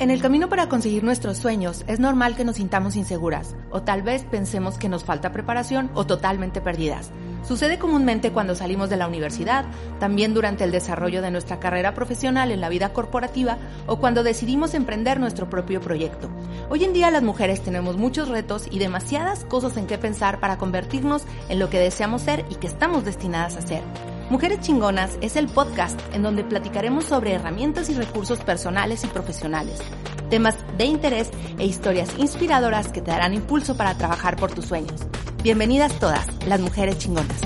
En el camino para conseguir nuestros sueños es normal que nos sintamos inseguras o tal vez pensemos que nos falta preparación o totalmente perdidas. Sucede comúnmente cuando salimos de la universidad, también durante el desarrollo de nuestra carrera profesional en la vida corporativa o cuando decidimos emprender nuestro propio proyecto. Hoy en día las mujeres tenemos muchos retos y demasiadas cosas en qué pensar para convertirnos en lo que deseamos ser y que estamos destinadas a ser. Mujeres Chingonas es el podcast en donde platicaremos sobre herramientas y recursos personales y profesionales, temas de interés e historias inspiradoras que te darán impulso para trabajar por tus sueños. Bienvenidas todas, las mujeres chingonas.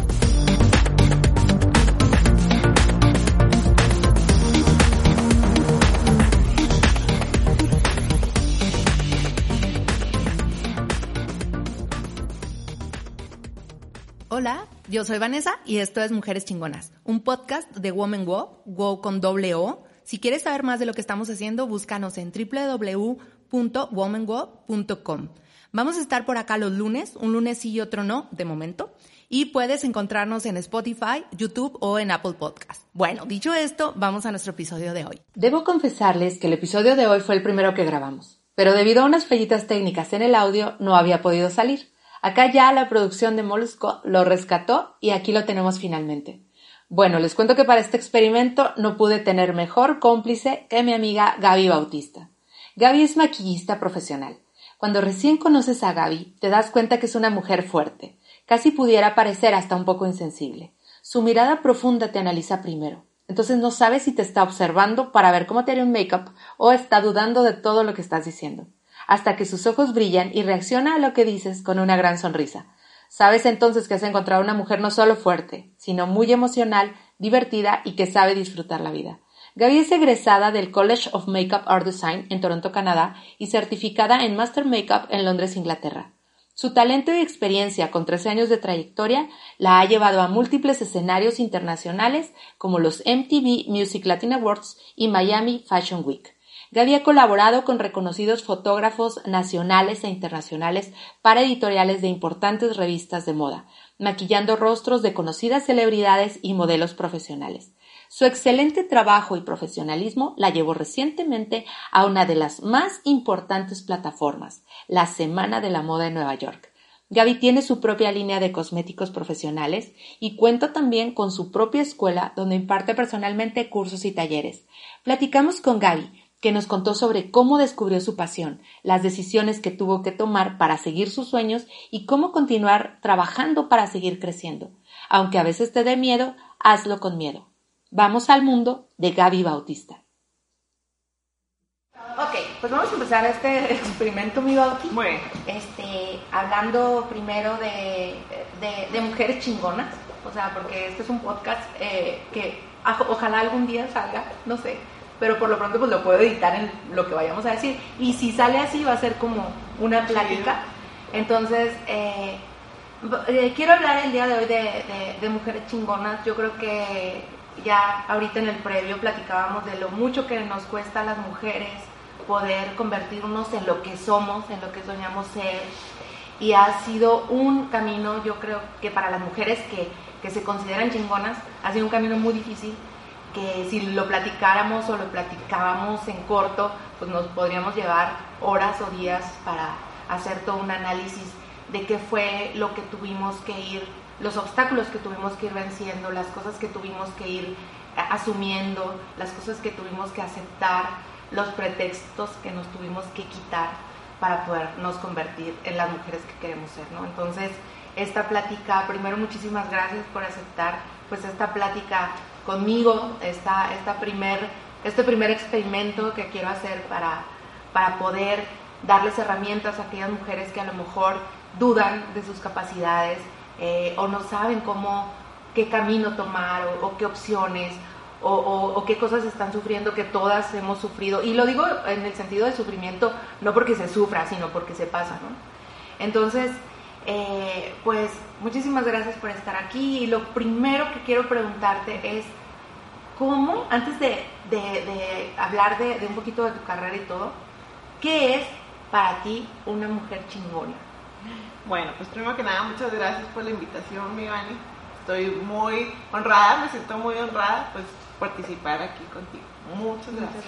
Hola, yo soy Vanessa y esto es Mujeres Chingonas, un podcast de Woman Go, Go con doble O. Si quieres saber más de lo que estamos haciendo, búscanos en www.womango.com. Vamos a estar por acá los lunes, un lunes y otro no, de momento. Y puedes encontrarnos en Spotify, YouTube o en Apple Podcast. Bueno, dicho esto, vamos a nuestro episodio de hoy. Debo confesarles que el episodio de hoy fue el primero que grabamos, pero debido a unas fallitas técnicas en el audio no había podido salir. Acá ya la producción de Molusco lo rescató y aquí lo tenemos finalmente. Bueno, les cuento que para este experimento no pude tener mejor cómplice que mi amiga Gaby Bautista. Gaby es maquillista profesional. Cuando recién conoces a Gaby, te das cuenta que es una mujer fuerte. Casi pudiera parecer hasta un poco insensible. Su mirada profunda te analiza primero. Entonces no sabes si te está observando para ver cómo te haría un make-up o está dudando de todo lo que estás diciendo hasta que sus ojos brillan y reacciona a lo que dices con una gran sonrisa. Sabes entonces que has encontrado una mujer no solo fuerte, sino muy emocional, divertida y que sabe disfrutar la vida. Gaby es egresada del College of Makeup Art Design en Toronto, Canadá, y certificada en Master Makeup en Londres, Inglaterra. Su talento y experiencia con 13 años de trayectoria la ha llevado a múltiples escenarios internacionales como los MTV Music Latin Awards y Miami Fashion Week. Gaby ha colaborado con reconocidos fotógrafos nacionales e internacionales para editoriales de importantes revistas de moda, maquillando rostros de conocidas celebridades y modelos profesionales. Su excelente trabajo y profesionalismo la llevó recientemente a una de las más importantes plataformas, la Semana de la Moda en Nueva York. Gaby tiene su propia línea de cosméticos profesionales y cuenta también con su propia escuela donde imparte personalmente cursos y talleres. Platicamos con Gaby que nos contó sobre cómo descubrió su pasión, las decisiones que tuvo que tomar para seguir sus sueños y cómo continuar trabajando para seguir creciendo. Aunque a veces te dé miedo, hazlo con miedo. Vamos al mundo de Gaby Bautista. Ok, pues vamos a empezar este experimento, mi Bauti. Bueno. Este, hablando primero de, de, mujeres chingonas, o sea, porque este es un podcast eh, que ojalá algún día salga, no sé, pero por lo pronto pues lo puedo editar en lo que vayamos a decir. Y si sale así va a ser como una plática. Entonces, eh, eh, quiero hablar el día de hoy de, mujeres chingonas. Yo creo que ya ahorita en el previo platicábamos de lo mucho que nos cuesta a las mujeres poder convertirnos en lo que somos, en lo que soñamos ser. Y ha sido un camino, yo creo que para las mujeres que, que se consideran chingonas, ha sido un camino muy difícil que si lo platicáramos o lo platicábamos en corto, pues nos podríamos llevar horas o días para hacer todo un análisis de qué fue lo que tuvimos que ir, los obstáculos que tuvimos que ir venciendo, las cosas que tuvimos que ir asumiendo, las cosas que tuvimos que aceptar, los pretextos que nos tuvimos que quitar para podernos convertir en las mujeres que queremos ser, ¿no? Entonces, esta plática, primero muchísimas gracias por aceptar pues esta plática conmigo esta, esta primer, este primer experimento que quiero hacer para, para poder darles herramientas a aquellas mujeres que a lo mejor dudan de sus capacidades eh, o no saben cómo, qué camino tomar o, qué opciones o, o, qué cosas están sufriendo que todas hemos sufrido. Y lo digo en el sentido de sufrimiento, no porque se sufra, sino porque se pasa, ¿no? Entonces, eh, pues muchísimas gracias por estar aquí y lo primero que quiero preguntarte es, ¿cómo, antes de, hablar de, un poquito de tu carrera y todo, qué es para ti una mujer chingona? Bueno, pues primero que nada, muchas gracias por la invitación, mi Vani. Estoy muy honrada, me siento muy honrada, pues participar aquí contigo. Muchas gracias.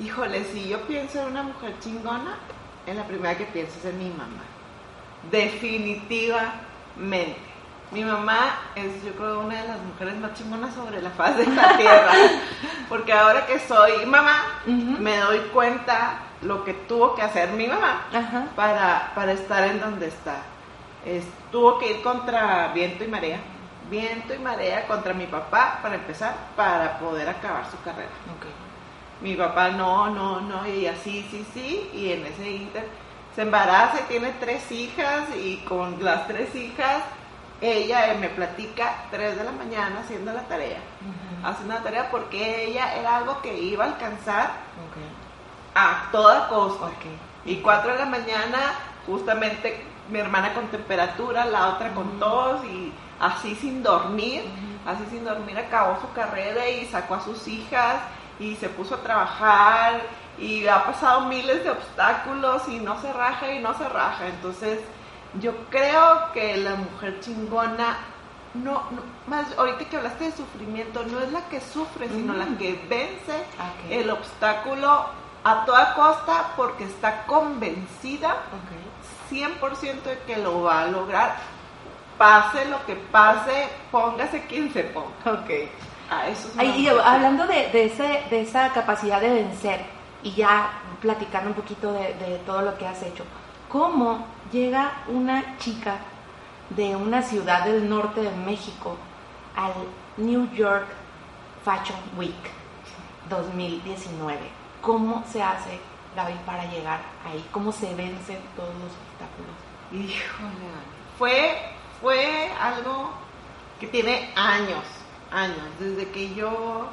Híjole, si yo pienso en una mujer chingona, en la primera que pienso es en mi mamá. Definitivamente. Mi mamá es, yo creo, una de las mujeres más chingonas sobre la faz de la tierra. Porque ahora que soy mamá, me doy cuenta lo que tuvo que hacer mi mamá para, para estar en donde está. tuvo que ir contra viento y marea. Viento y marea contra mi papá, para empezar, para poder acabar su carrera. Mi papá no, no, no, y así, sí, sí, y en ese inter se embaraza y tiene tres hijas, y con las tres hijas ella me platica 3 de la mañana haciendo la tarea. Haciendo la tarea porque ella era algo que iba a alcanzar a toda costa. Y 4 de la mañana, justamente mi hermana con temperatura, la otra con tos y así sin dormir, así sin dormir acabó su carrera y sacó a sus hijas y se puso a trabajar y ha pasado miles de obstáculos y no se raja y no se raja. Entonces, yo creo que la mujer chingona, no, más ahorita que hablaste de sufrimiento, no es la que sufre, sino la que vence el obstáculo a toda costa porque está convencida 100% de que lo va a lograr. Pase lo que pase, póngase quien se ponga. Okay. eso y hablando de, de, ese, de esa capacidad de vencer y ya platicando un poquito de, todo lo que has hecho, ¿cómo llega una chica de una ciudad del norte de México al New York Fashion Week 2019. ¿Cómo se hace, Gaby, para llegar ahí? ¿Cómo se vencen todos los obstáculos? Híjole, fue, fue algo que tiene años, años, desde que yo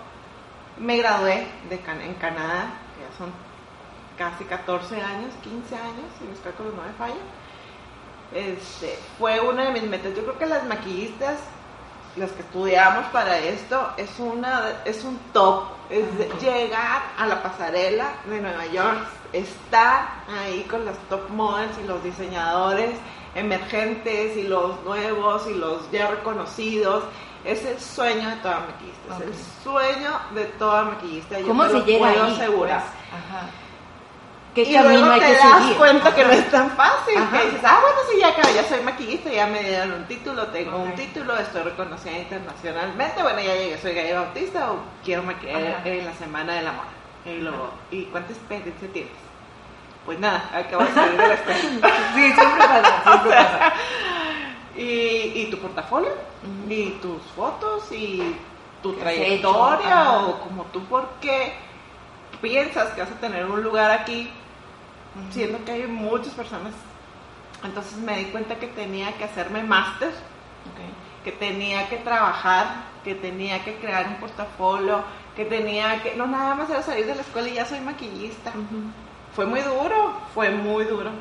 me gradué de en Canadá, ya son casi 14 años, 15 años, si mis cálculos no me fallan este, fue una de mis metas. Yo creo que las maquillistas, las que estudiamos para esto, es, una, es un top. Es llegar a la pasarela de Nueva York, estar ahí con las top models y los diseñadores emergentes y los nuevos y los ya reconocidos. Es el sueño de toda maquillista, es el sueño de toda maquillista. Yo ¿Cómo se llega puedo ahí, asegurar. Pues? Ajá y luego te das cuenta que no es tan fácil. Que dices, ah, bueno, sí, ya, ya soy maquillista, ya me dieron un título, tengo un título, estoy reconocida internacionalmente, bueno, ya llegué, soy gay bautista o quiero maquillar en la Semana de la Moda. Y luego, ¿y cuánta experiencia tienes? Pues nada, acabo de salir de la escuela. sí, siempre pasa, siempre pasa. Y, y tu portafolio, y tus fotos, y tu trayectoria, o como tú, ¿por qué piensas que vas a tener un lugar aquí siendo que hay muchas personas. Entonces me di cuenta que tenía que hacerme máster, que tenía que trabajar, que tenía que crear un portafolio, que tenía que, no nada más era salir de la escuela y ya soy maquillista. Fue muy duro, fue muy duro.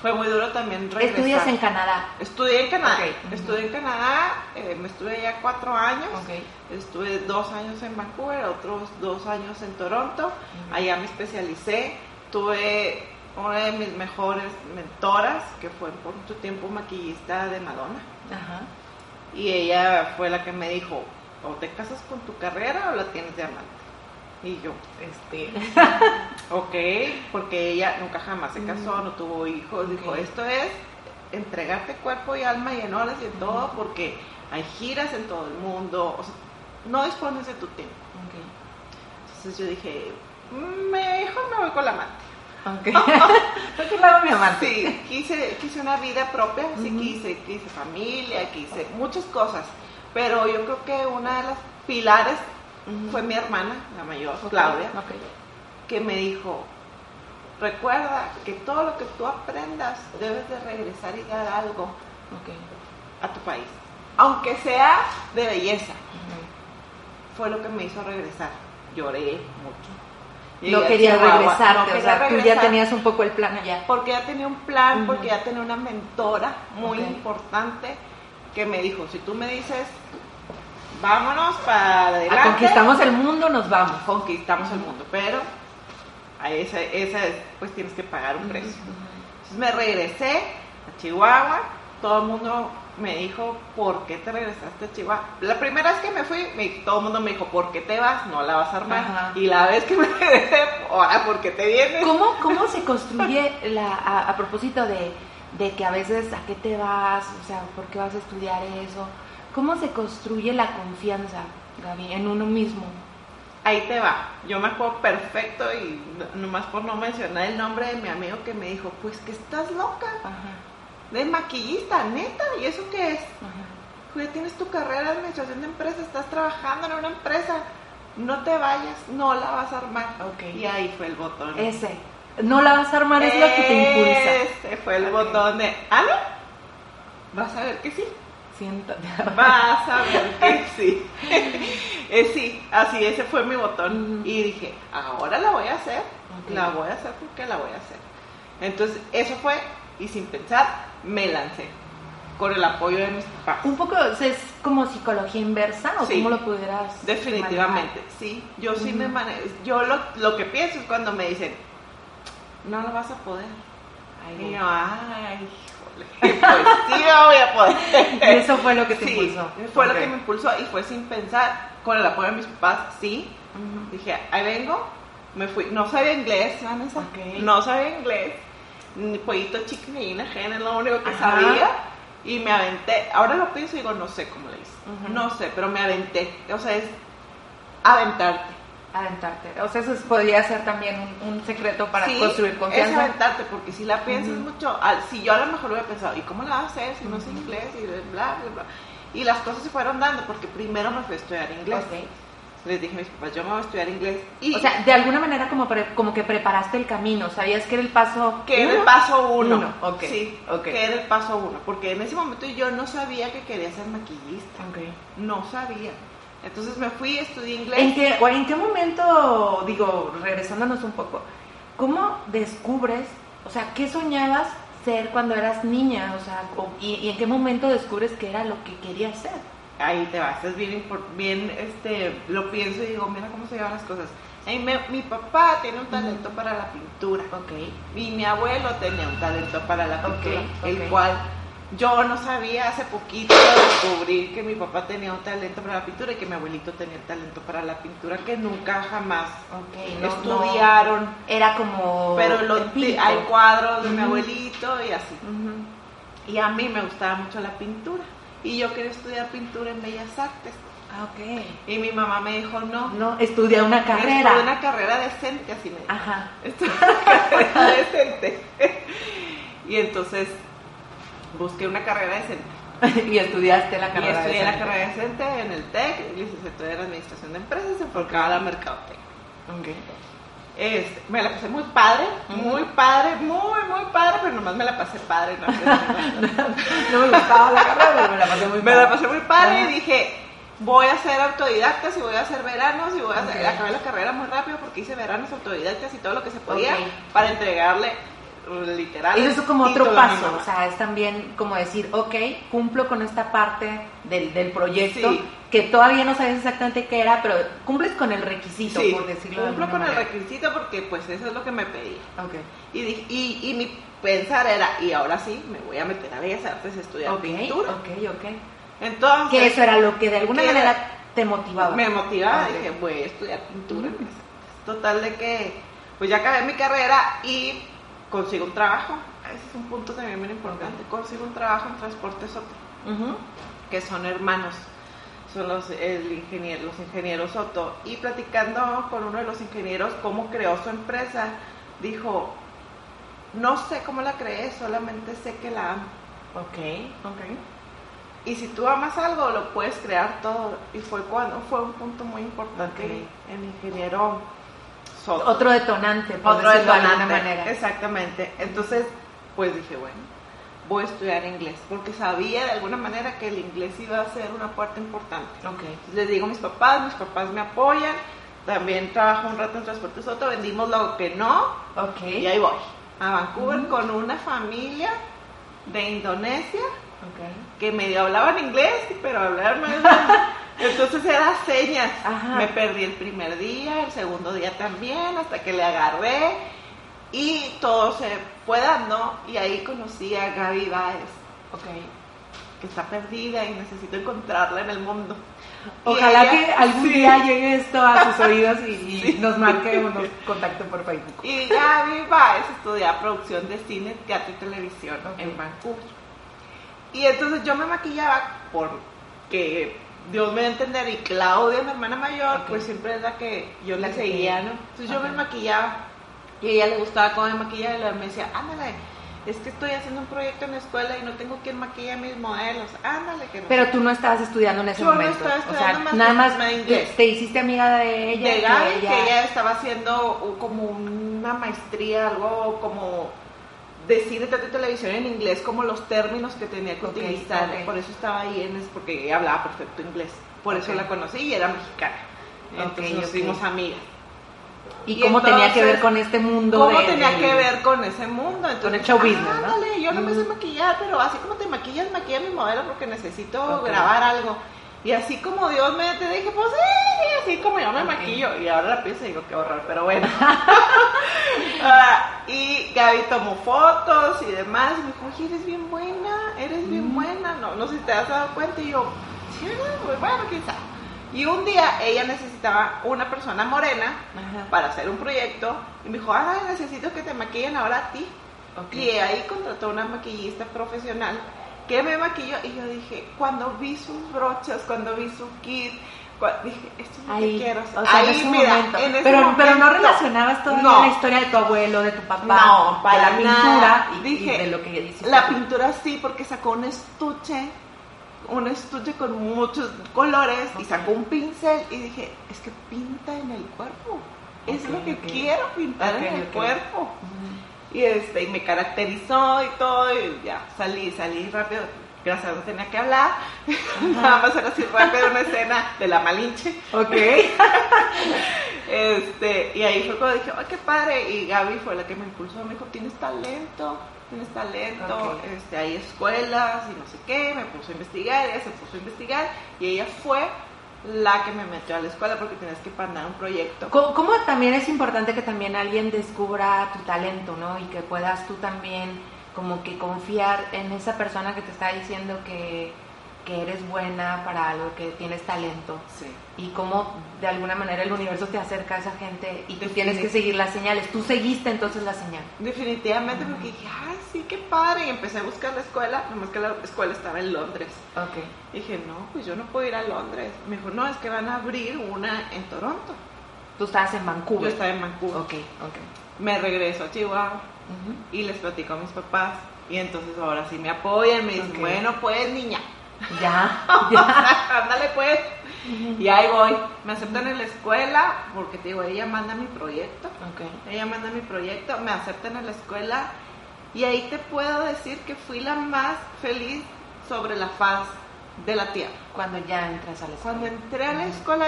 Fue muy duro también regresar. ¿Estudias en Canadá? Estudié en Canadá. Estudié en Canadá, eh, me estuve allá cuatro años. Estuve dos años en Vancouver, otros dos años en Toronto. Allá me especialicé tuve una de mis mejores mentoras, que fue por mucho tiempo maquillista de Madonna. Y ella fue la que me dijo, o te casas con tu carrera o la tienes de amante. Y yo, este, ok, porque ella nunca jamás se casó, no tuvo hijos, dijo, esto es entregarte cuerpo y alma y en horas y en todo, porque hay giras en todo el mundo, no dispones de tu tiempo. Entonces yo dije, mejor me voy con la amante. Aunque okay. mi amante. Sí, quise, quise una vida propia, sí quise, quise familia, quise muchas cosas. Pero yo creo que una de las pilares fue mi hermana, la mayor, Claudia, que me dijo, recuerda que todo lo que tú aprendas debes de regresar y dar algo a tu país. Aunque sea de belleza. Fue lo que me hizo regresar. Lloré mucho no quería regresar, o sea, tú ya tenías un poco el plan allá. Porque ya tenía un plan, porque ya tenía una mentora muy importante que me dijo, si tú me dices, vámonos para adelante. conquistamos el mundo, nos vamos. Conquistamos el mundo, pero a esa, esa pues tienes que pagar un precio. Entonces me regresé a Chihuahua, todo el mundo me dijo, ¿por qué te regresaste a Chihuahua? La primera vez que me fui, me, todo el mundo me dijo, ¿por qué te vas? No la vas a armar. Ajá. Y la vez que me regresé, ahora, ¿por qué te vienes? ¿Cómo, cómo se construye la, a, a propósito de, de que a veces a qué te vas, o sea, por qué vas a estudiar eso? ¿Cómo se construye la confianza, Gaby, en uno mismo? Ahí te va. Yo me acuerdo perfecto y no- nomás por no mencionar el nombre de mi amigo que me dijo, pues que estás loca, Ajá, de maquillista, neta, ¿y eso qué es? ajá. Ya tienes tu carrera de administración de empresas, estás trabajando en una empresa, no te vayas, no la vas a armar. Ok. Y ahí fue el botón. Ese. No la vas a armar, es lo que te impulsa. Ese fue el botón de, ¿ah, no? Vas a ver que sí. Siéntate. Vas a ver que sí. Eh, sí, así, ese fue mi botón. Y dije, ahora la voy a hacer, la voy a hacer porque la voy a hacer. Entonces, eso fue, y sin pensar, me lancé. Con el apoyo de mis papás. Un poco, es como psicología inversa, ¿o Sí. cómo lo pudieras Definitivamente, sí. Yo sí me manejo. Yo lo, lo que pienso es cuando me dicen, no lo vas a poder. manejar? Y yo, ay, pues voy a poder. Y eso fue lo que te Sí, impulsó. Fue lo que me impulsó y fue sin pensar, con el apoyo de mis papás, sí. Dije, ahí vengo, me fui, no sabía inglés, Vanessa, no sabía inglés, ni pollito chicken y ajena, es lo único que Ajá. sabía. Y me aventé, ahora lo pienso y digo, no sé cómo le hice, no sé, pero me aventé, o sea, es aventarte. Aventarte. O sea, eso es- podría ser también un, un secreto para Sí, construir Es confianza. aventarte, porque si la piensas Ujú. mucho, al- si yo a lo mejor hubiera pensado, ¿y cómo la vas a hacer si no sé inglés? Y bla, bla, bla. Y las cosas se fueron dando, porque primero me fui a estudiar inglés. Ok. Les dije a mis papás, yo me voy a estudiar inglés. Y O sea, de alguna manera como, pre- como que preparaste el camino, sabías que era el paso que era el uno? paso uno. Uno, ok, Sí, ok. que era el paso uno. Porque en ese momento yo no sabía que quería ser maquillista. No sabía. Entonces me fui, estudié inglés. ¿En qué, o en qué momento, digo, regresándonos un poco, cómo descubres, o sea, qué soñabas ser cuando eras niña? O sea, y, y en qué momento descubres que era lo que querías ser? Ahí te vas, es bien, bien, este, lo pienso y digo, mira cómo se llevan las cosas. Ay, me- mi papá tiene un talento para la pintura. Ok. Y mi abuelo tenía un talento para la pintura, Ok, el ok. cual yo no sabía hace poquito descubrir que mi papá tenía un talento para la pintura y que mi abuelito tenía el talento para la pintura que nunca jamás no- estudiaron. no, era como... pero lo, hay cuadros de mi abuelito y así. Y a mí me gustaba mucho la pintura. Y yo quería estudiar pintura en Bellas Artes. Ah, ok. Y mi mamá me dijo, no, No, estudia una carrera. estudia una carrera decente, así me dijo. Ajá. Estudia una carrera decente. y entonces busqué una carrera decente. y estudiaste la Y carrera. estudié de la carrera decente en el TEC, licenciatura en Administración de Empresas, enfocada a la mercadotecnia. Ok. Este, me la pasé muy padre, muy padre, muy, muy padre, pero nomás me la pasé padre. No, me gustaba la carrera, pero me la pasé muy me la pasé muy padre y dije, voy a hacer autodidactas y voy a hacer veranos y voy a hacer, acabé la carrera muy rápido porque hice veranos autodidactas y todo lo que se podía para entregarle literal. Eso es como otro paso, o sea, es también como decir, ok, cumplo con esta parte del, del proyecto, Sí. que todavía no sabes exactamente qué era, pero cumples con el requisito, Sí, por decirlo de cumplo con el requisito porque pues eso es lo que me pedía. Ok. Y, dije- y, y mi pensar era, y ahora sí, me voy a meter a Bellas Artes a estudiar pintura. ok, ok. Entonces, Que eso era lo que de alguna manera te motivaba. me motivaba, dije, voy a estudiar pintura. Artes. Total de que, pues ya acabé mi carrera y consigo un trabajo. Ese es un punto también muy importante. Consigo un trabajo en Transporte Soto, que son hermanos. Son los, el ingeniero, los ingenieros Soto. Y platicando con uno de los ingenieros cómo creó su empresa, dijo, no sé cómo la creé, solamente sé que la amo. Ok, ok. Y si tú amas algo, lo puedes crear todo. Y fue cuando fue un punto muy importante el ingeniero Otro detonante, por Otro decirlo de alguna detonante. manera. Exactamente. Entonces, pues dije, bueno, voy a estudiar inglés. Porque sabía de alguna manera que el inglés iba a ser una puerta importante. Ok. Les digo a mis papás, mis papás me apoyan. También trabajo un rato en Transporte Soto, vendimos lo que no. Ok. Y ahí voy. A Vancouver con una familia de Indonesia Ok. que medio hablaban inglés, pero hablaban. Entonces era señas. Ajá. Me perdí el primer día, el segundo día también, hasta que le agarré. Y todo se fue dando. Y ahí conocí a Gaby Baez. Ok. que está perdida y necesito encontrarla en el mundo. Ojalá ella- que algún sí. día llegue esto a sus oídos y, y nos marque o nos contacte por Facebook. Y Gaby va a estudiar producción de cine, teatro y televisión en Vancouver. Y entonces yo me maquillaba porque Dios me va a entender y Claudia, mi hermana mayor, pues siempre es la que yo La seguía, ¿no? Entonces yo me maquillaba y a ella le gustaba cómo me maquillaba y luego me decía, ándale, es que estoy haciendo un proyecto en la escuela y no tengo quien maquille a mis modelos, ándale, que no Pero tú no estabas estudiando en ese Yo no momento. estaba o estudiando sea, más nada más más inglés. te hiciste amiga de ella. de que ella- que ella estaba haciendo uh, como una maestría, algo como de cine, teatro y televisión en inglés, como los términos que tenía que Ok, utilizar. Por eso estaba ahí, en, es porque hablaba perfecto inglés. Por eso la conocí y era mexicana. Entonces nos hicimos amigas. ¿Y, y cómo tenía que ver con este mundo? ¿Cómo de- tenía que ver con ese mundo? Entonces, Con el show business, yo no me sé Mm. maquillar, pero así como te maquillas, maquilla a mi modelo porque necesito grabar algo. Y así como Dios me te dije, pues sí, así como yo me maquillo. Y ahora la pienso y digo, qué horror, pero bueno. Ah, y Gaby tomó fotos y demás. Y me dijo, oye, eres bien buena, eres bien Mm. buena. No, no sé si te has dado cuenta. Y yo, sí. Pues bueno, sabe. Y un día ella necesitaba una persona morena Ajá. para hacer un proyecto y me dijo, ah, necesito que te maquillen ahora a ti. Y ahí contrató una maquillista profesional que me maquilló y yo dije, cuando vi sus brochas, cuando vi su kit, dije, esto es lo Ahí, que quiero hacer. o sea, ahí, en mira, momento. en ese pero, pero no relacionabas todavía no. la historia de tu abuelo, de tu papá, No, para de la pintura y, Dije, y de lo que hiciste. La pintura sí, porque sacó un estuche, un estuche con muchos colores y sacó un pincel y dije, es que pinta en el cuerpo. Es lo que quiero pintar en el cuerpo. Y este, y me caracterizó y todo, y ya salí, salí rápido. Gracias a Dios tenía que hablar. Nada más era así rápido una escena de la Malinche. Ok. Este, y ahí fue cuando dije, ¡ay, qué padre! Y Gaby fue la que me impulsó, me dijo, tienes talento, tienes talento, este, hay escuelas y no sé qué, me puso a investigar, ella se puso a investigar y ella fue la que me metió a la escuela porque tenías que mandar un proyecto. ¿Cómo, cómo también es importante que también alguien descubra tu talento, ¿no? Y que puedas tú también como que confiar en esa persona que te está diciendo que, que eres buena para algo, que tienes talento. Sí. Y cómo de alguna manera el universo te acerca a esa gente y tú tienes que seguir las señales. Tú seguiste entonces la señal. Definitivamente porque dije, ay, sí, qué padre. Y empecé a buscar la escuela, nomás que la escuela estaba en Londres. Ok. dije, no, pues yo no puedo ir a Londres. Me dijo, no, es que van a abrir una en Toronto. Tú estabas en Vancouver. Yo estaba en Vancouver. Ok, ok. Me regreso a Chihuahua y les platico a mis papás. Y entonces ahora sí me apoyan, me dicen, bueno, pues niña, Ya, ya. ándale pues. Y ahí voy. Me aceptan en la escuela porque te digo, ella manda mi proyecto. Ok. Ella manda mi proyecto, me aceptan en la escuela y ahí te puedo decir que fui la más feliz sobre la faz de la tierra. Cuando ya entras a la escuela. Cuando entré a la escuela,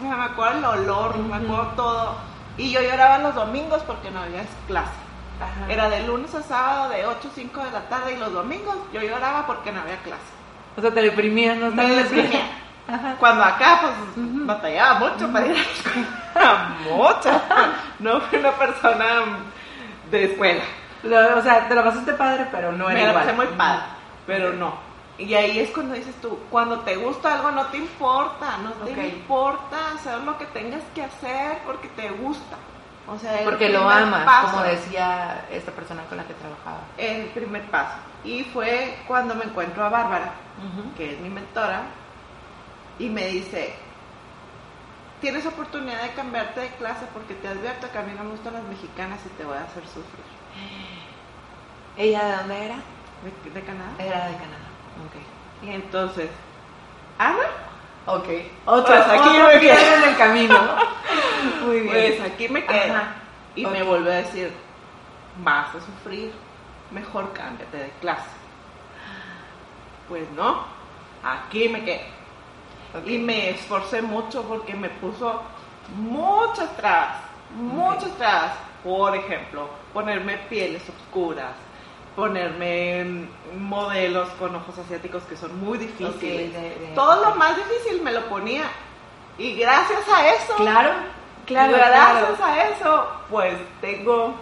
me acuerdo el olor, me acuerdo todo. Y yo lloraba los domingos porque no había clase. Ajá. Era de lunes a sábado de 8 a 5 de la tarde y los domingos yo lloraba porque no había clase. O sea, te deprimías, ¿no? Me escuela. deprimía. Ajá. Cuando acá, pues, batallaba mucho para ir a la escuela. mucho. No fui una persona de escuela. Lo- o sea, te lo pasaste padre, pero no era Me igual. pasé muy padre, pero no. Y ahí es cuando dices tú, cuando te gusta algo no te importa, no te importa hacer lo que tengas que hacer porque te gusta. O sea, Porque lo amas, paso, como decía esta persona con la que trabajaba. El primer paso. Y fue cuando me encuentro a Bárbara, Que es mi mentora, y me dice, tienes oportunidad de cambiarte de clase porque te advierto que a mí no me gustan las mexicanas y te voy a hacer sufrir. ¿Ella de dónde era? ¿De, de Canadá? Era de Canadá. Y entonces, Ana, Ok. Ok. Pues aquí me quedé. en el camino. Muy bien. pues aquí me quedo. Ajá. Y Ok. me vuelve a decir, vas a sufrir, mejor cámbiate de clase. Pues no, aquí me quedo. Ok. Y me esforcé mucho porque me puso muchas trabas, muchas trabas. Por ejemplo, ponerme pieles oscuras, ponerme mm, modelos con ojos asiáticos que son muy difíciles. Ok, de- de- Todo lo más difícil me lo ponía. Y gracias a eso, Claro, claro, gracias claro. a eso, pues tengo...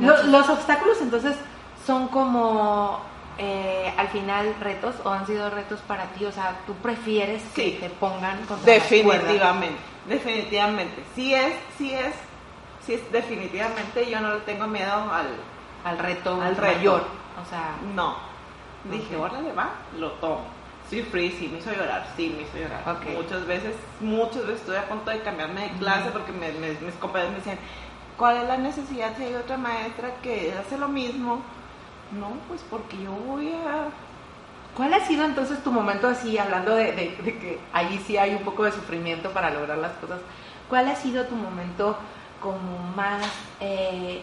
Lo- los obstáculos entonces son como eh, al final retos o han sido retos para ti? O sea, ¿tú prefieres que Sí. te pongan contra? Definitivamente, definitivamente. Sí es, sí es, sí es, definitivamente yo no le tengo miedo al, Al reto Al reto. mayor. O sea, no. Dije, Ok. órale, va, lo tomo. Sí, free, sí, me hizo llorar, sí, me hizo llorar. Muchas veces, muchas veces estuve a punto de cambiarme de clase porque me- me- mis compañeros me decían, ¿cuál es la necesidad si hay otra maestra que hace lo mismo? No, pues porque yo voy a... ¿cuál ha sido entonces tu momento así, hablando de, que allí sí hay un poco de sufrimiento para lograr las cosas? ¿Cuál ha sido tu momento como más eh,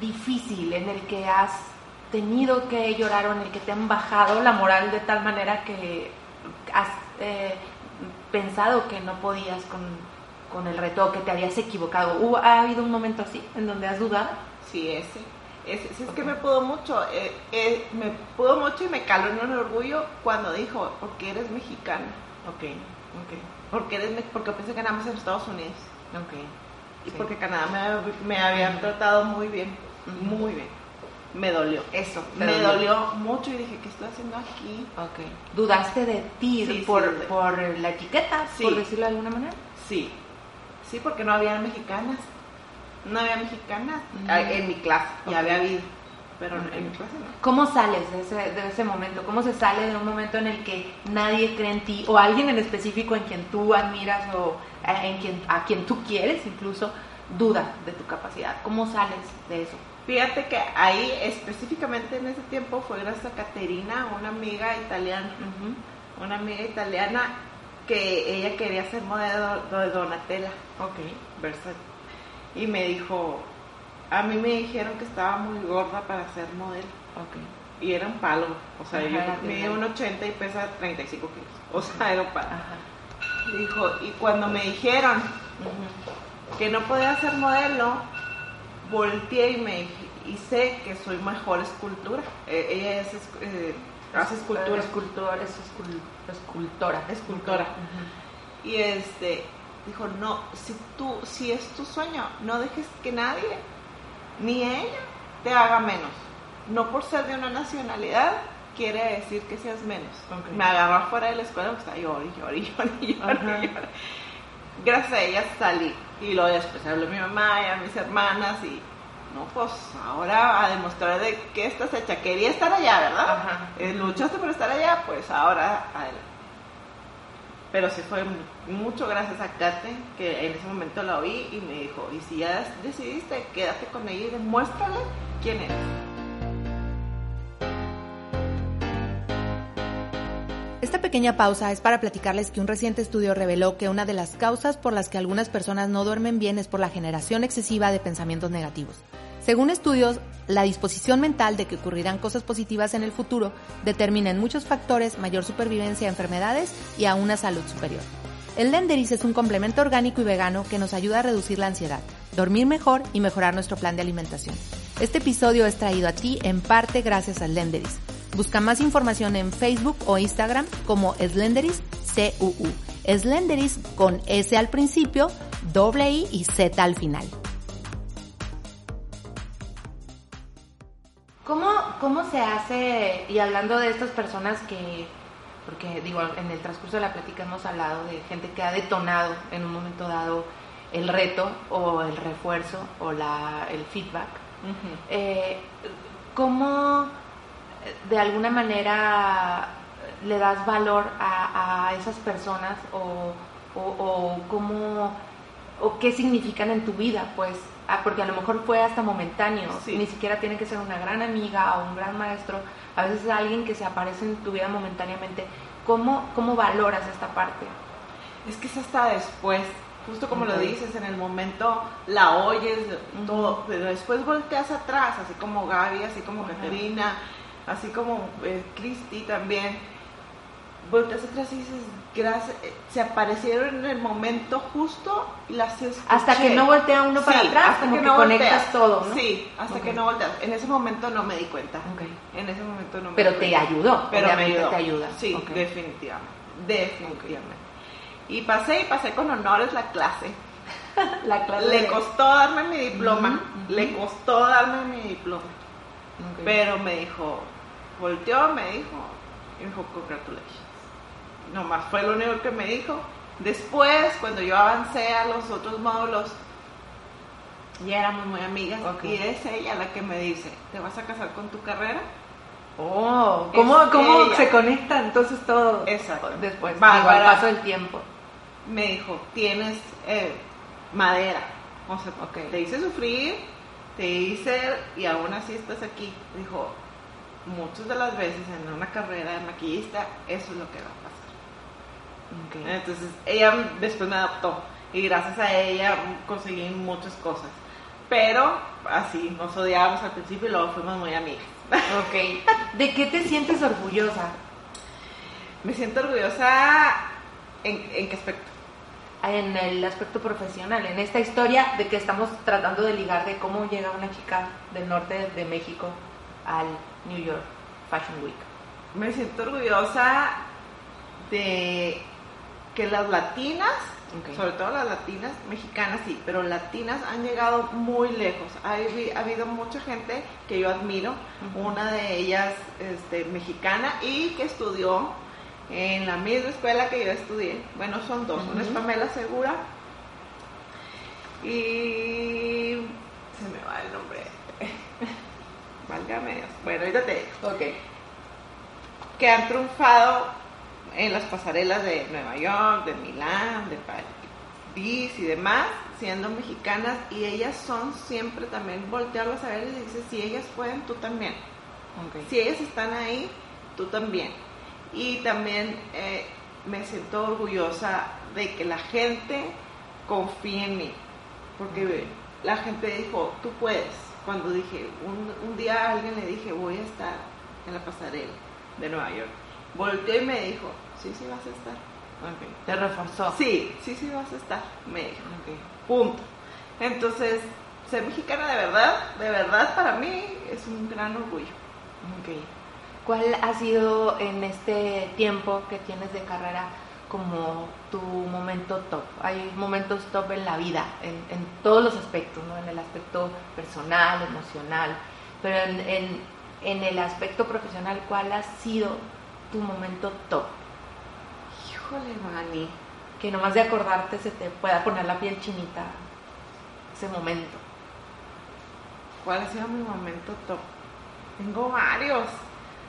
difícil en el que has tenido que llorar o en el que te han bajado la moral de tal manera que has eh, pensado que no podías con, con el reto que te habías equivocado? ¿Hubo- ¿Ha habido un momento así en donde has dudado? Sí, ese. Ese es que me pudo mucho. eh, eh, me pudo mucho y me caló en un orgullo cuando dijo, porque eres mexicana. Ok, ok, Porque, eres, porque pensé que nada más en Estados Unidos. ok. Y Sí. porque Canadá me, me habían tratado muy bien. Muy bien. Me dolió. Eso, Me dolió. dolió mucho y dije, ¿qué estoy haciendo aquí? Ok. ¿Dudaste de ti Sí, por, por la etiqueta, Sí. por decirlo de alguna manera? Sí. Sí, porque no había mexicanas. No había mexicanas. Ah, en mi clase. Ya había habido. Pero en mi clase no. ¿Cómo sales de ese, de ese momento? ¿Cómo se sale de un momento en el que nadie cree en ti o alguien en específico en quien tú admiras o eh, en quien, a quien tú quieres incluso duda de tu capacidad? ¿Cómo sales de eso? Fíjate que ahí específicamente en ese tiempo fue gracias a Caterina, una amiga italiana. Una amiga italiana que ella quería ser modelo de Donatella. Ok. Versace. Y me dijo, a mí me dijeron que estaba muy gorda para ser modelo. Y era un palo. O sea, Ajá, yo era medí delgada. un 80 y pesa 35 kilos. O sea, era un palo. Ajá. Dijo, y cuando me dijeron que no podía ser modelo, volteé y me y sé que soy mejor escultura. Eh, ella es, eh, hace escultura. Escultor, es escul- escultora. Escultora. Y este dijo, no, si tú, si es tu sueño, no dejes que nadie, ni ella, te haga menos. No por ser de una nacionalidad quiere decir que seas menos. Me agarró afuera de la escuela porque estaba llorando, y llorando, y llorando. Gracias a ella salí. Y luego después hablé a mi mamá y a mis hermanas y no, pues ahora a demostrar de qué estás hecha. Quería estar allá, ¿verdad? Ajá. Eh, luchaste por estar allá, pues ahora adelante. Pero sí fue mu- mucho gracias a Kate, que en ese momento la oí y me dijo, y si ya decidiste, quédate con ella y demuéstrale quién eres. Esta pequeña pausa es para platicarles que un reciente estudio reveló que una de las causas por las que algunas personas no duermen bien es por la generación excesiva de pensamientos negativos. Según estudios, la disposición mental de que ocurrirán cosas positivas en el futuro determina en muchos factores mayor supervivencia a enfermedades y a una salud superior. El Lenderis es un complemento orgánico y vegano que nos ayuda a reducir la ansiedad, dormir mejor y mejorar nuestro plan de alimentación. Este episodio es traído a ti en parte gracias al Lenderis. Busca más información en Facebook o Instagram como Slenderis CUU. Slenderis con S al principio, doble I y Z al final. ¿Cómo, ¿Cómo se hace, y hablando de estas personas que, porque digo, en el transcurso de la plática hemos hablado de gente que ha detonado en un momento dado el reto o el refuerzo o la, el feedback, eh, ¿cómo de alguna manera le das valor a, a esas personas o, o, o cómo o qué significan en tu vida? Pues, ah, porque a lo mejor fue hasta momentáneo, Sí. ni siquiera tiene que ser una gran amiga o un gran maestro, a veces es alguien que se aparece en tu vida momentáneamente. ¿Cómo, cómo valoras esta parte? Es que es hasta después, justo como lo dices, en el momento la oyes, todo, pero después volteas atrás, así como Gaby, así como Ajá. Caterina, así como eh, Cristi también. Volteas atrás y dices, gracias, eh, se aparecieron en el momento justo y las escuché. Hasta que no voltea uno para Sí, atrás, hasta como que, no conectas volteas. todo, ¿no? Sí, hasta que no volteas. En ese momento no me di cuenta. Ok. En ese momento no me Pero di te cuenta. ayudó, Pero me obviamente ayudó. te ayuda. Sí, definitivamente. Definitivamente. Y pasé y pasé con honores la clase. La clase Le de- costó darme mi diploma. Le costó darme mi diploma. Pero me dijo, volteó, me dijo, y me dijo, congratulations. Nomás fue lo único que me dijo. Después, cuando yo avancé a los otros módulos, ya éramos muy amigas y es ella la que me dice, ¿te vas a casar con tu carrera? Oh, ¿cómo, cómo se conecta entonces todo Exacto. después? Bárbara. digo, al paso del tiempo. Me dijo, tienes eh, madera. O sea, Ok. te hice sufrir, te hice y aún así estás aquí. Dijo, muchas de las veces en una carrera de maquillista, eso es lo que va a pasar. Entonces ella después me adoptó y gracias a ella conseguí muchas cosas. Pero así, nos odiábamos al principio y luego fuimos muy amigas. Ok. ¿De qué te sientes orgullosa? Me siento orgullosa en, en qué aspecto. En el aspecto profesional, en esta historia de que estamos tratando de ligar de cómo llega una chica del norte de México al New York Fashion Week. Me siento orgullosa de que las latinas, sobre todo las latinas, mexicanas sí, pero latinas han llegado muy lejos. Ha, habi- ha habido mucha gente que yo admiro, una de ellas este, mexicana y que estudió en la misma escuela que yo estudié. Bueno, son dos, una es. Pamela Segura y se me va el nombre. Válgame Dios. Bueno, ahorita te digo Ok. que han triunfado en las pasarelas de Nueva York, de Milán, de París y demás, siendo mexicanas, y ellas son siempre también voltearlas a ver y dices, si ellas pueden, tú también. Si ellas están ahí, tú también. Y también eh, me siento orgullosa de que la gente confíe en mí, porque la gente dijo, tú puedes. Cuando dije, un, un día a alguien le dije, voy a estar en la pasarela de Nueva York, volteó y me dijo, sí, sí vas a estar. Ok. Te reforzó. Sí, sí, sí vas a estar, me dijo. Ok. Punto. Entonces, ser mexicana de verdad, de verdad para mí es un gran orgullo. Ok. ¿Cuál ha sido en este tiempo que tienes de carrera como tu momento top? Hay momentos top en la vida, en, en todos los aspectos, ¿no? En el aspecto personal, emocional, pero en, en- en el aspecto profesional, ¿cuál ha sido tu momento top? Híjole, Mani. Que nomás de acordarte se te pueda poner la piel chinita ese momento. ¿Cuál ha sido mi momento top? Tengo varios.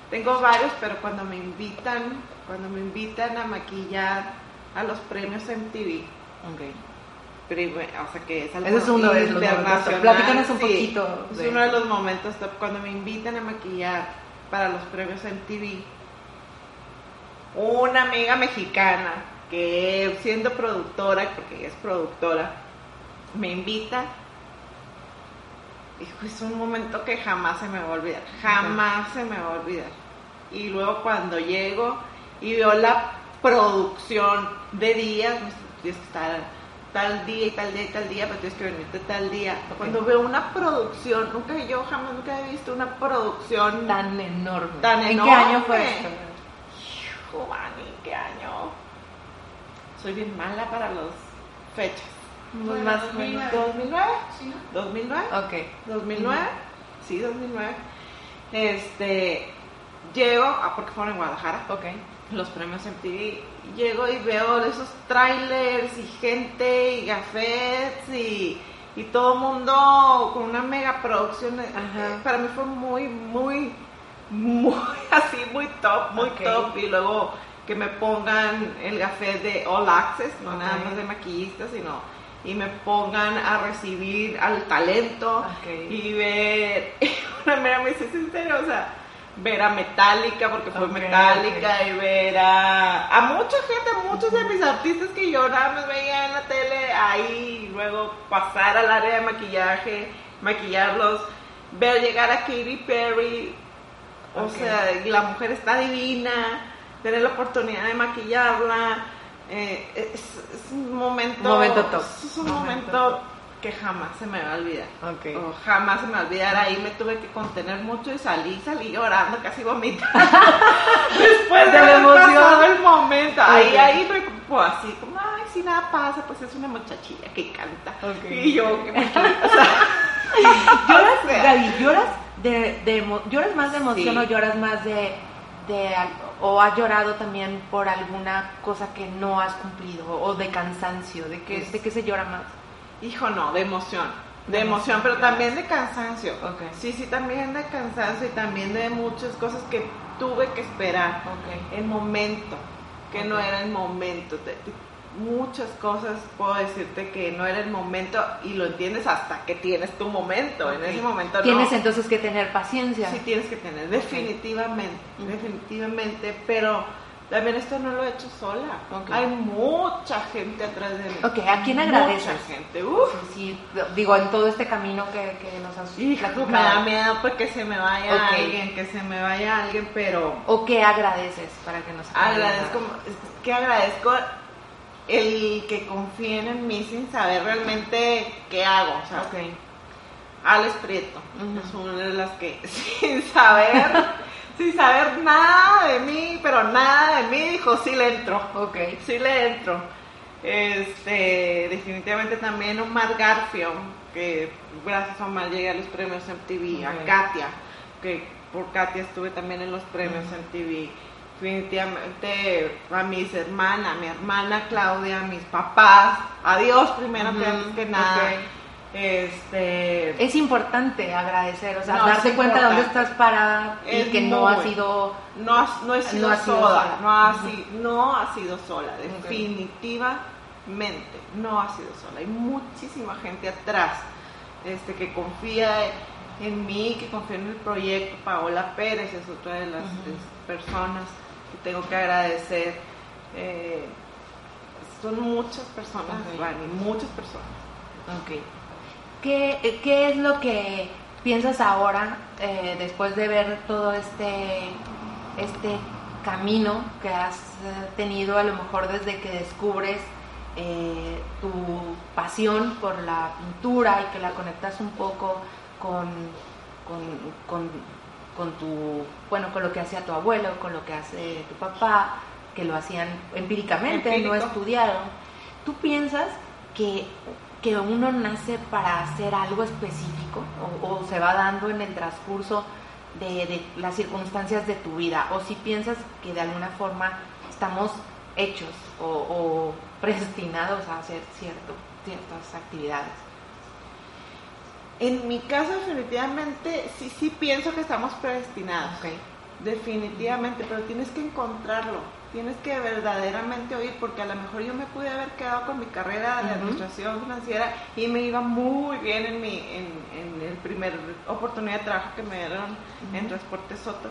Tengo varios, pero cuando me invitan, cuando me invitan a maquillar a los premios MTV, Ok. prime- o sea que es algo Ese es uno de los momentos Platícanos un sí, poquito Es de- uno de los momentos top cuando me invitan a maquillar para los premios MTV. Una amiga mexicana que siendo productora, porque ella es productora, me invita. Hijo, es un momento que jamás se me va a olvidar, jamás se me va a olvidar. Y luego cuando llego y veo la producción de días, tienes que estar tal día y tal día y tal día, pero tienes que venirte tal día. Cuando veo una producción, nunca yo jamás nunca he visto una producción Tan enorme. Tan ¿En enorme. qué año fue esto? Hijo, Vani, ¿qué año? Soy bien mala para las fechas. Muy más o menos. 2009. Sí, ¿no? 2009. Ok. 2009. Sí, 2009. Este, llego, ah, porque fueron en Guadalajara, Ok. los premios MTV. Llego y veo esos trailers y gente y gafets y, y todo el mundo con una mega producción. Ajá. Para mí fue muy, muy, muy así, muy top, muy top. Y luego que me pongan el gafet de All Access, no nada más de maquillista, sino y me pongan a recibir al talento y ver una mera me dice, ¿es en serio? O sea, ver a Metallica, porque fue Ok, Metallica, y ver a, a mucha gente, a muchos de mis artistas que yo nada más veía en la tele, ahí, y luego pasar al área de maquillaje, maquillarlos, ver llegar a Katy Perry, o sea, y la mujer está divina, tener la oportunidad de maquillarla, eh, es, es un momento, Momento top. es un Momento que jamás se me va a olvidar. Ok. O jamás se me va a olvidar. Ahí me tuve que contener mucho y salí, salí llorando, casi vomitando. Después de, De la emoción. el momento. Ahí, Ok. ahí me pues así, como, ay, si nada pasa, pues es una muchachilla que canta. Ok. Y yo, que me o sea, ¿Lloras, Gaby, lloras de, de lloras más de emoción Sí. o lloras más de, de o has llorado también por alguna cosa que no has cumplido o de cansancio, de que Sí. de qué se llora más. Hijo, no, de emoción. De De emoción, emoción, pero también de cansancio. Ok. Sí, sí, también de cansancio y también de muchas cosas que tuve que esperar. Ok. El momento, que no era el momento. Te- muchas cosas puedo decirte que no era el momento y lo entiendes hasta que tienes tu momento. En ese momento Tienes no. entonces que tener paciencia. Sí tienes que tener, definitivamente, definitivamente, pero también esto no lo he hecho sola. Hay mucha gente atrás de mí. Ok, ¿a quién agradeces? Mucha gente, uf. Sí, sí, digo, en todo este camino que, que nos has Hijo, me da miedo porque se me vaya alguien, que se me vaya alguien, pero ¿O qué agradeces para que nos agradezco, que agradezco el que confíen en mí sin saber realmente qué hago. O sea, Ok. Alex Prieto es una de las que sin saber, sin saber nada de mí, pero nada de mí, dijo, sí le entro. Ok. Sí le entro. Este, definitivamente también Omar Garfio, que gracias a Omar llegué a los premios MTV, Ok. a Katia, que por Katia estuve también en los premios MTV. Definitivamente a mis hermanas, a mi hermana Claudia, a mis papás, a Dios primero que Ujú, antes que nada. Este, Es importante agradecer, o sea, No, es cuenta de dónde estás parada y Es que no ha sido no, no he sido, No ha sido sola, sola. No, ha, si- no ha sido sola, definitivamente no ha sido sola. Hay muchísima gente atrás este, que confía en mí, que confía en el proyecto. Paola Pérez es otra de las personas que tengo que agradecer. Eh, son muchas personas, muchas personas. Ok. ¿Qué, qué es lo que piensas ahora, eh, después de ver todo este, este camino que has eh, tenido, a lo mejor desde que descubres eh, tu pasión por la pintura y que la conectas un poco con, con, con, con tu, bueno, con lo que hacía tu abuelo, con lo que hace tu papá, que lo hacían empíricamente, no estudiaron. ¿Tú piensas que, que uno nace para hacer algo específico o, o se va dando en el transcurso de, de las circunstancias de tu vida? ¿O si piensas que de alguna forma estamos hechos o, o predestinados a hacer cierto, ciertas actividades? En mi caso, definitivamente, sí, sí pienso que estamos predestinados. Definitivamente, pero tienes que encontrarlo, tienes que verdaderamente oír, porque a lo mejor yo me pude haber quedado con mi carrera de administración financiera y me iba muy bien en mi en, en el primer oportunidad de trabajo que me dieron en. Transporte Soto.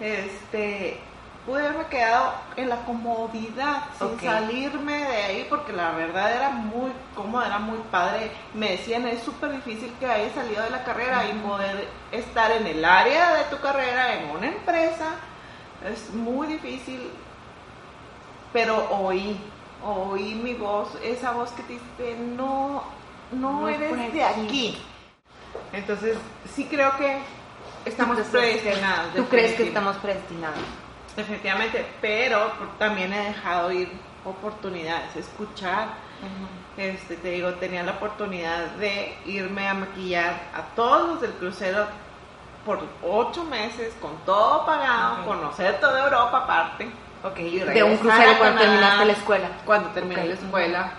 Este, pude haberme quedado en la comodidad, sin salirme de ahí, porque la verdad era muy cómoda, era muy padre. Me decían, es súper difícil que hayas salido de la carrera y poder estar en el área de tu carrera, en una empresa. Es muy difícil, pero oí, oí mi voz, esa voz que te dice, no, no, No es eres de aquí". Entonces, sí creo que estamos ¿Tú crees que- predestinados. ¿Tú crees que estamos predestinados? Definitivamente, pero también he dejado ir oportunidades, escuchar. Este, te digo, tenía la oportunidad de irme a maquillar a todos los del crucero por ocho meses, con todo pagado, conocer toda Europa aparte. Ok, Y de un crucero cuando terminaste la escuela. Cuando terminé la escuela.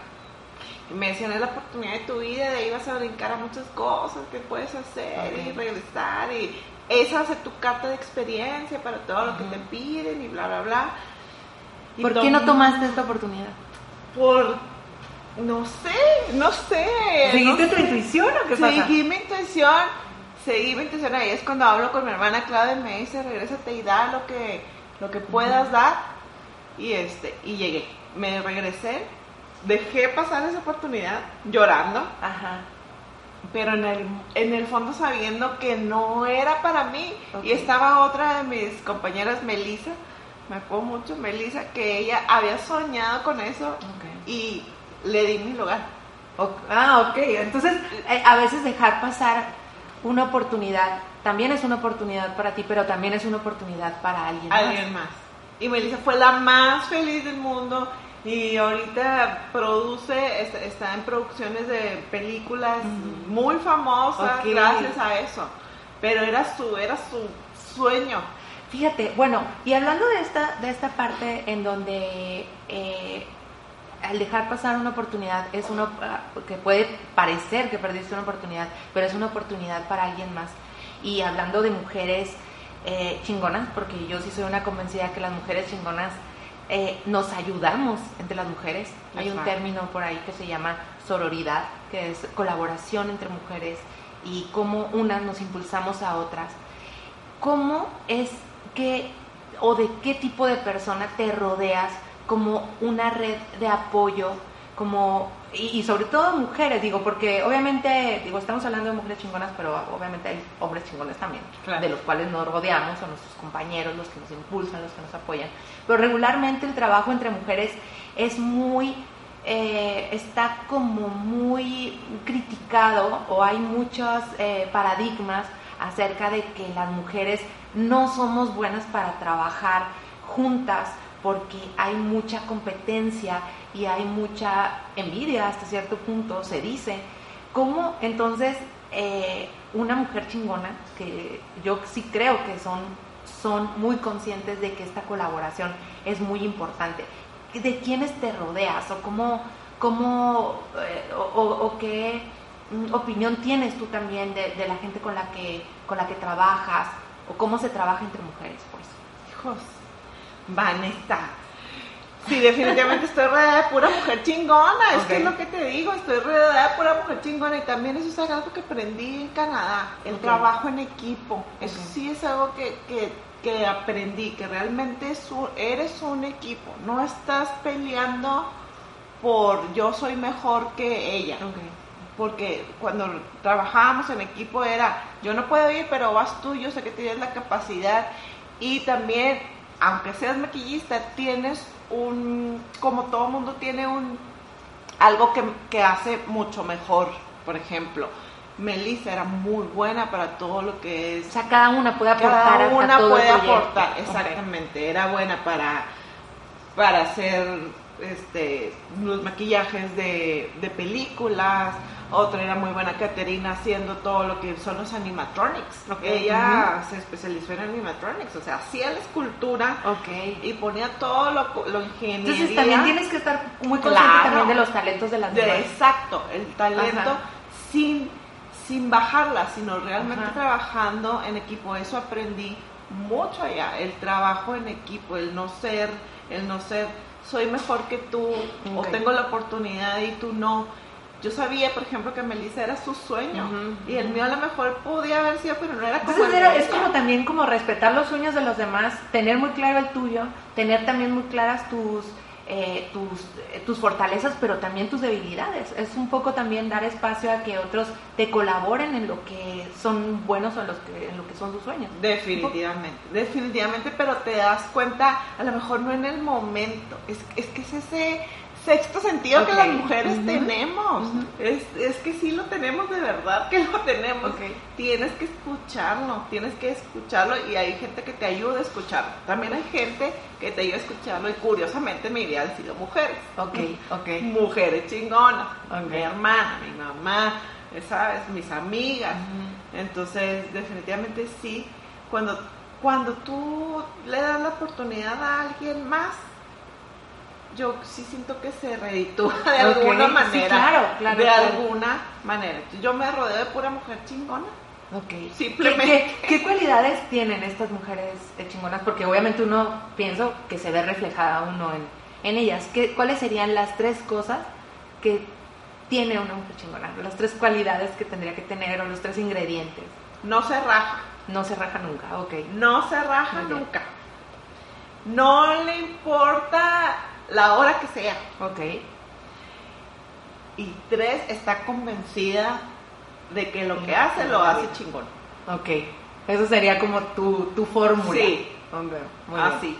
Y me decían, es la oportunidad de tu vida, de ahí vas a brincar a muchas cosas que puedes hacer y regresar. Y a ser tu carta de experiencia para todo lo que te piden y bla, bla, bla. Y ¿Por qué no tom- tomaste esta oportunidad? Por, no sé, no sé. ¿Seguiste no tu sé. intuición o qué pasa? Seguí mi intuición, seguí mi intuición. Ahí es cuando hablo con mi hermana Claudia y me dice, regrésate y da lo que, lo que puedas dar. Y, este, y llegué. Me regresé, dejé pasar esa oportunidad llorando, Ajá. Pero en el, en el fondo sabiendo que no era para mí. Y estaba otra de mis compañeras, Melissa, me acuerdo mucho, Melissa, que ella había soñado con eso y le di mi lugar. Ah, ok. Entonces, eh, a veces dejar pasar una oportunidad también es una oportunidad para ti, pero también es una oportunidad para alguien más. alguien más. Y Melissa fue la más feliz del mundo y ahorita produce, está, en producciones de películas muy famosas gracias a eso. pero era su, era su sueño. Fíjate, bueno, y hablando de esta, de esta parte en donde eh, al dejar pasar una oportunidad es uno que puede parecer que perdiste una oportunidad, pero es una oportunidad para alguien más. Y hablando de mujeres eh, chingonas, porque yo sí soy una convencida que las mujeres chingonas eh, nos ayudamos entre las mujeres. Hay un término por ahí que se llama sororidad, que es colaboración entre mujeres y cómo unas nos impulsamos a otras. ¿Cómo es que o de qué tipo de persona te rodeas como una red de apoyo, como y, sobre todo mujeres, digo, porque obviamente, digo, estamos hablando de mujeres chingonas, pero obviamente hay hombres chingones también, de los cuales nos rodeamos, son nuestros compañeros, los que nos impulsan, los que nos apoyan. Pero regularmente el trabajo entre mujeres es muy, eh, está como muy criticado o hay muchos eh, paradigmas acerca de que las mujeres no somos buenas para trabajar juntas porque hay mucha competencia y hay mucha envidia hasta cierto punto, se dice. ¿Cómo entonces eh, una mujer chingona, que yo sí creo que son, son muy conscientes de que esta colaboración es muy importante? ¿De quiénes te rodeas o cómo, cómo eh, o, qué opinión tienes tú también de, de, la gente con la que con la que trabajas o cómo se trabaja entre mujeres pues hijos Vanessa Sí, definitivamente estoy rodeada de pura mujer chingona, es que es lo que te digo, estoy rodeada de pura mujer chingona y también eso es algo que aprendí en Canadá, el trabajo en equipo, eso sí es algo que, que, que aprendí, que realmente eres un equipo, no estás peleando por yo soy mejor que ella. Porque cuando trabajábamos en equipo era, yo no puedo ir, pero vas tú, yo sé que tienes la capacidad. Y también, aunque seas maquillista, tienes un, como todo mundo tiene un, algo que, hace mucho mejor, por ejemplo. Melissa era muy buena para todo lo que es. O sea, cada una puede aportar. Cada una puede aportar, exactamente. Era buena para, para hacer este, los maquillajes de, de películas, otra era muy buena Caterina haciendo todo lo que son los animatronics. Ella se especializó en animatronics, o sea, hacía la escultura y ponía todo lo, lo ingeniería. Entonces también tienes que estar muy consciente también de los talentos de las de, Exacto, el talento sin, sin bajarla, sino realmente trabajando en equipo. Eso aprendí mucho allá, el trabajo en equipo, el no ser, el no ser, soy mejor que tú, o tengo la oportunidad y tú no. Yo sabía, por ejemplo, que Melissa era su sueño y el mío a lo mejor podía haber sido, pero no era como es como también como respetar los sueños de los demás, tener muy claro el tuyo, tener también muy claras tus eh, tus, eh, tus fortalezas, pero también tus debilidades. Es un poco también dar espacio a que otros te colaboren en lo que son buenos o en, los que, en lo que son sus sueños. Definitivamente, definitivamente, pero te das cuenta, a lo mejor no en el momento, es, es que es ese sexto sentido que las mujeres tenemos. es, es, que sí lo tenemos de verdad, que lo tenemos. Tienes que escucharlo, tienes que escucharlo y hay gente que te ayuda a escucharlo. También hay gente que te ayuda a escucharlo y curiosamente mi vida han sido mujeres. Ok, ok. Mujeres chingonas. Mi hermana, mi mamá, ¿sabes? Mis amigas. Entonces, definitivamente sí, cuando, cuando tú le das la oportunidad a alguien más, yo sí siento que se reditúa de alguna manera. claro, claro. De alguna manera. Yo me rodeo de pura mujer chingona. Ok. Simplemente. ¿Qué, cualidades tienen estas mujeres chingonas? Porque obviamente uno pienso que se ve reflejada uno en, en ellas. ¿Qué, ¿Cuáles serían las tres cosas que tiene una mujer chingona? Las tres cualidades que tendría que tener o los tres ingredientes. No se raja. No se raja nunca, ok. No se raja nunca. No le importa la hora que sea. Ok. Y tres, está convencida de que lo que hace lo hace chingón. Ok. Eso sería como tu, tu fórmula. Sí. Así.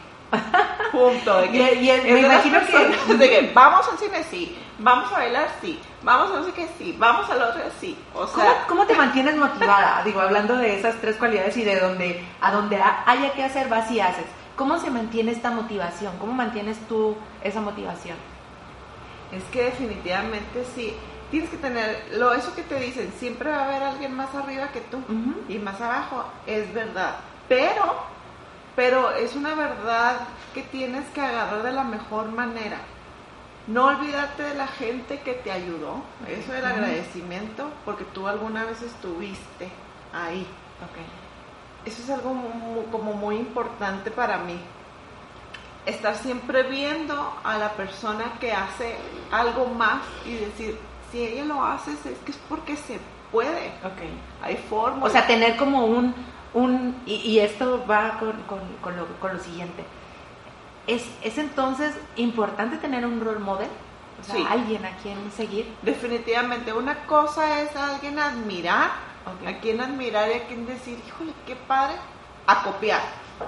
Punto. De que, y, me imagino que... De que vamos al cine, sí. Vamos a bailar, sí. Vamos a no sé qué, sí. Vamos al otro, sí. O sea... ¿Cómo, te mantienes motivada? Digo, hablando de esas tres cualidades y de donde a donde haya que hacer, vas y haces. ¿Cómo se mantiene esta motivación? ¿Cómo mantienes tú esa motivación? Es que definitivamente sí, tienes que tener, lo eso que te dicen, siempre va a haber alguien más arriba que tú y más abajo, es verdad. Pero, pero es una verdad que tienes que agarrar de la mejor manera. No olvidarte de la gente que te ayudó, eso del agradecimiento, porque tú alguna vez estuviste ahí. Ok. Eso es algo mu- como muy importante para mí. Estar siempre viendo a la persona que hace algo más y decir, si ella lo hace es que es porque se puede. Ok. Hay formas. O sea, tener como un, un y, y esto va con, con, con lo, con lo siguiente. ¿Es, ¿Es entonces importante tener un role model? O sea, Sí. alguien a quien seguir. definitivamente una cosa es a alguien admirar, A quien admirar y a quien decir, híjole, qué padre, a copiar.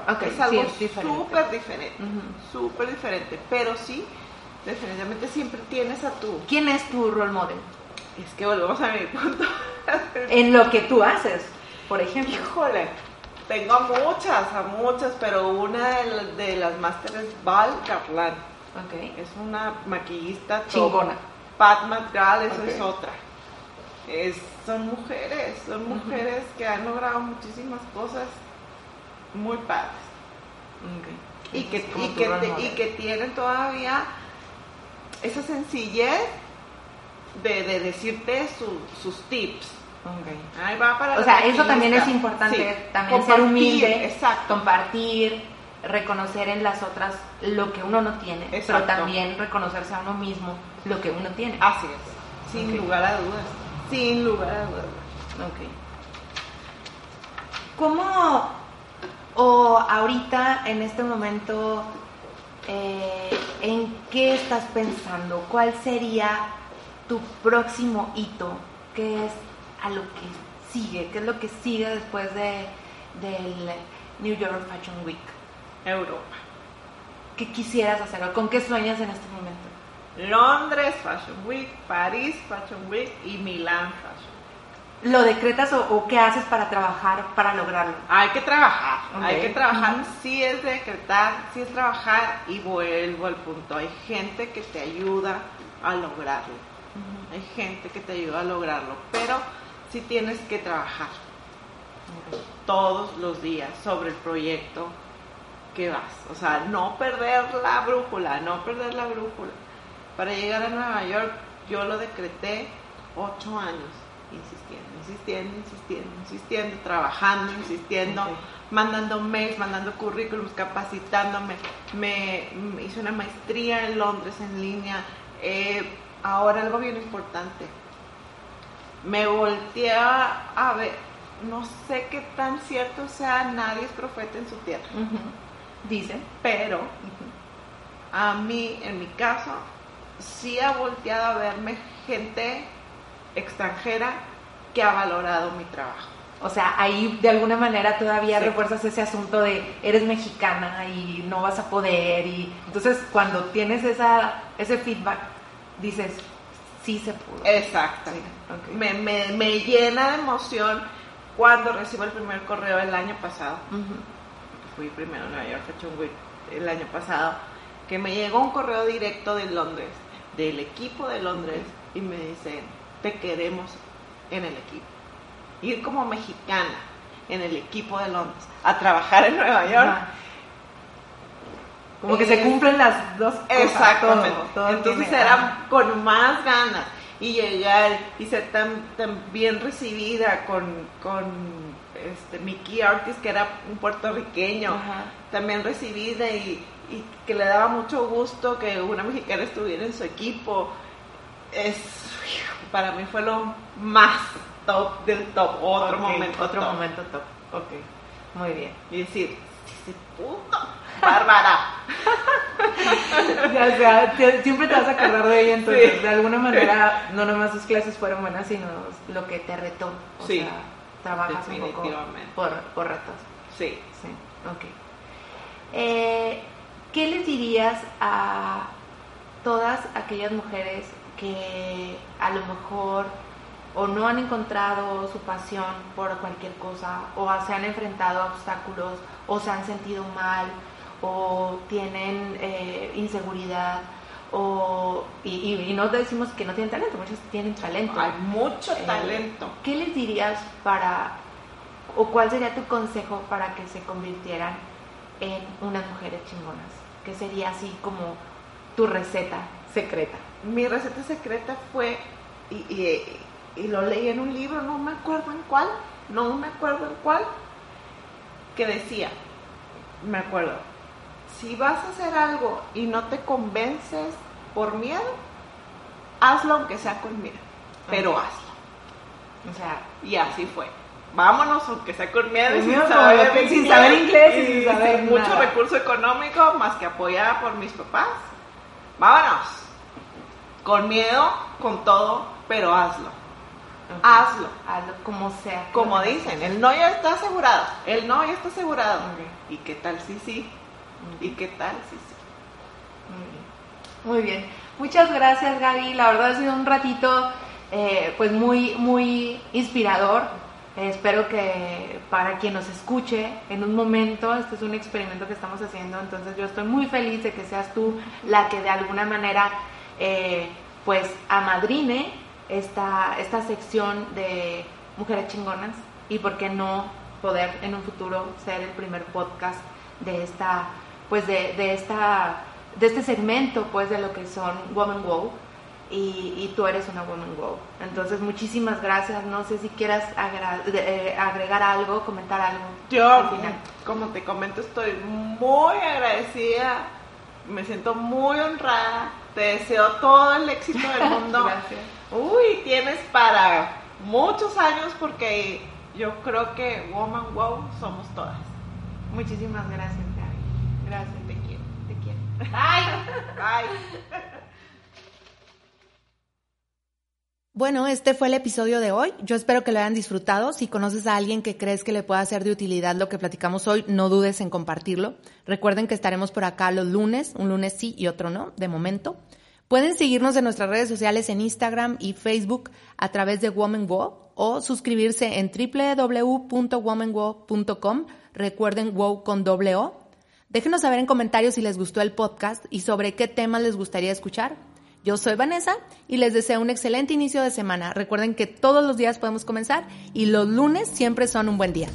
Ok, es sí, algo diferente. súper diferente, Ujú. súper diferente. Pero sí, definitivamente siempre tienes a tu... ¿Quién es tu role model? Es que volvemos a mi punto. En lo que tú haces, por ejemplo. Híjole, tengo a muchas, a muchas, pero una de, de las másteres es Val Kaplan. Ok. Es una maquillista top. Chingona. Pat McGrath, eso es otra. Es, son mujeres, son mujeres que han logrado muchísimas cosas muy padres. Y que, y, que te- y que tienen todavía esa sencillez de, de decirte su- sus tips. Ahí va para O sea, eso también es importante, Sí, también ser compartir, humilde, Exacto. compartir, reconocer en las otras lo que uno no tiene, Exacto. pero también reconocerse a uno mismo lo que uno tiene. Así es, sin lugar a dudas. Sin lugar a dudas. Ok. ¿Cómo, o ahorita, en este momento, eh, en qué estás pensando? ¿Cuál sería tu próximo hito? ¿Qué es a lo que sigue? ¿Qué es lo que sigue después de, del New York Fashion Week? Europa. ¿Qué quisieras hacer o con qué sueñas en este momento? Londres Fashion Week, París Fashion Week y Milán Fashion Week. ¿Lo decretas o, o qué haces para trabajar, para lograrlo? Hay que trabajar, hay que trabajar. Ujú. Sí es decretar, sí es trabajar y vuelvo al punto. Hay gente que te ayuda a lograrlo. Hay gente que te ayuda a lograrlo, pero sí tienes que trabajar todos los días sobre el proyecto que vas. O sea, no perder la brújula, no perder la brújula. Para llegar a Nueva York, yo lo decreté ocho años, insistiendo, insistiendo, insistiendo, insistiendo, trabajando, insistiendo, mandando mails, mandando currículums, capacitándome. Me, me hice una maestría en Londres en línea. Eh, ahora algo bien importante. Me volteé a, ver, no sé qué tan cierto sea, nadie es profeta en su tierra. Dicen. pero a mí, en mi caso, sí ha volteado a verme gente extranjera que ha valorado mi trabajo. O sea, ahí de alguna manera todavía Sí. refuerzas ese asunto de eres mexicana y no vas a poder y entonces cuando tienes esa ese feedback dices sí se pudo. Exacto. Sí. Me, me, me llena de emoción cuando recibo el primer correo el año pasado. Fui primero a Nueva York Fashion Week el año pasado, que me llegó un correo directo de Londres, del equipo de Londres, y me dicen, te queremos en el equipo. Ir como mexicana en el equipo de Londres a trabajar en Nueva York. Ajá. Como que se cumplen las dos cosas. Exactamente. todo, todo Entonces era con más ganas y llegar y ser tan, tan bien recibida con, con este, Mickey Artis, que era un puertorriqueño, Ajá. también recibida y, y que le daba mucho gusto que una mexicana estuviera en su equipo. Es, para mí fue lo más top del top, otro momento. Otro top. momento top. Ok. Muy bien. Y decir, sí Bárbara. O sea, siempre te vas a acordar de ella, entonces Sí. de alguna manera no nomás sus clases fueron buenas, sino lo que te retó. O Sí, sea, trabajas un poco por, por retos. Sí. Sí, ok. Eh, ¿Qué les dirías a todas aquellas mujeres que a lo mejor o no han encontrado su pasión por cualquier cosa o se han enfrentado a obstáculos o se han sentido mal o tienen eh, inseguridad O, y, y, no decimos que no tienen talento, muchos tienen talento. Hay mucho Eh, talento. ¿Qué les dirías para, o cuál sería tu consejo para que se convirtieran en unas mujeres chingonas? ¿Qué sería así como tu receta secreta? Mi receta secreta fue, y, y- y lo leí en un libro, no me acuerdo en cuál, no me acuerdo en cuál, que decía, me acuerdo, si vas a hacer algo y no te convences por miedo, hazlo aunque sea con miedo, pero hazlo. O sea, Y así fue. Vámonos, aunque sea con miedo y sin saber, que sin saber inglés y sin saber mucho nada. recurso económico, más que apoyada por mis papás. Vámonos. Con miedo, con todo, pero hazlo. Hazlo. hazlo como sea. Como dicen, el no ya está asegurado. El no ya está asegurado. ¿Y qué tal si sí? ¿Y qué tal sí? Muy bien. Muy bien. Muchas gracias, Gaby. La verdad ha sido un ratito eh, pues muy, muy inspirador. Espero que para quien nos escuche en un momento, este es un experimento que estamos haciendo, entonces yo estoy muy feliz de que seas tú la que de alguna manera eh, pues amadrine esta, esta sección de mujeres chingonas y por qué no poder en un futuro ser el primer podcast de esta pues de, de esta de este segmento pues de lo que son Woman Wow y, y tú eres una Woman Wow entonces muchísimas gracias no sé si quieras eh, agregar algo comentar algo Yo, al final. como te comento, estoy muy agradecida, me siento muy honrada, te deseo todo el éxito del mundo. Gracias. Uy, tienes para muchos años porque yo creo que Woman Wow somos todas. muchísimas gracias Gaby gracias Te quiero. te quiero Bye. Bueno, este fue el episodio de hoy. Yo espero que lo hayan disfrutado. Si conoces a alguien que crees que le pueda ser de utilidad lo que platicamos hoy, no dudes en compartirlo. Recuerden que estaremos por acá los lunes, un lunes sí y otro no, de momento. Pueden seguirnos en nuestras redes sociales en Instagram y Facebook a través de Woman Wow o suscribirse en www.womanwow.com. Recuerden wow con doble O. Déjenos saber en comentarios si les gustó el podcast y sobre qué temas les gustaría escuchar. Yo soy Vanessa y les deseo un excelente inicio de semana. Recuerden que todos los días podemos comenzar y los lunes siempre son un buen día.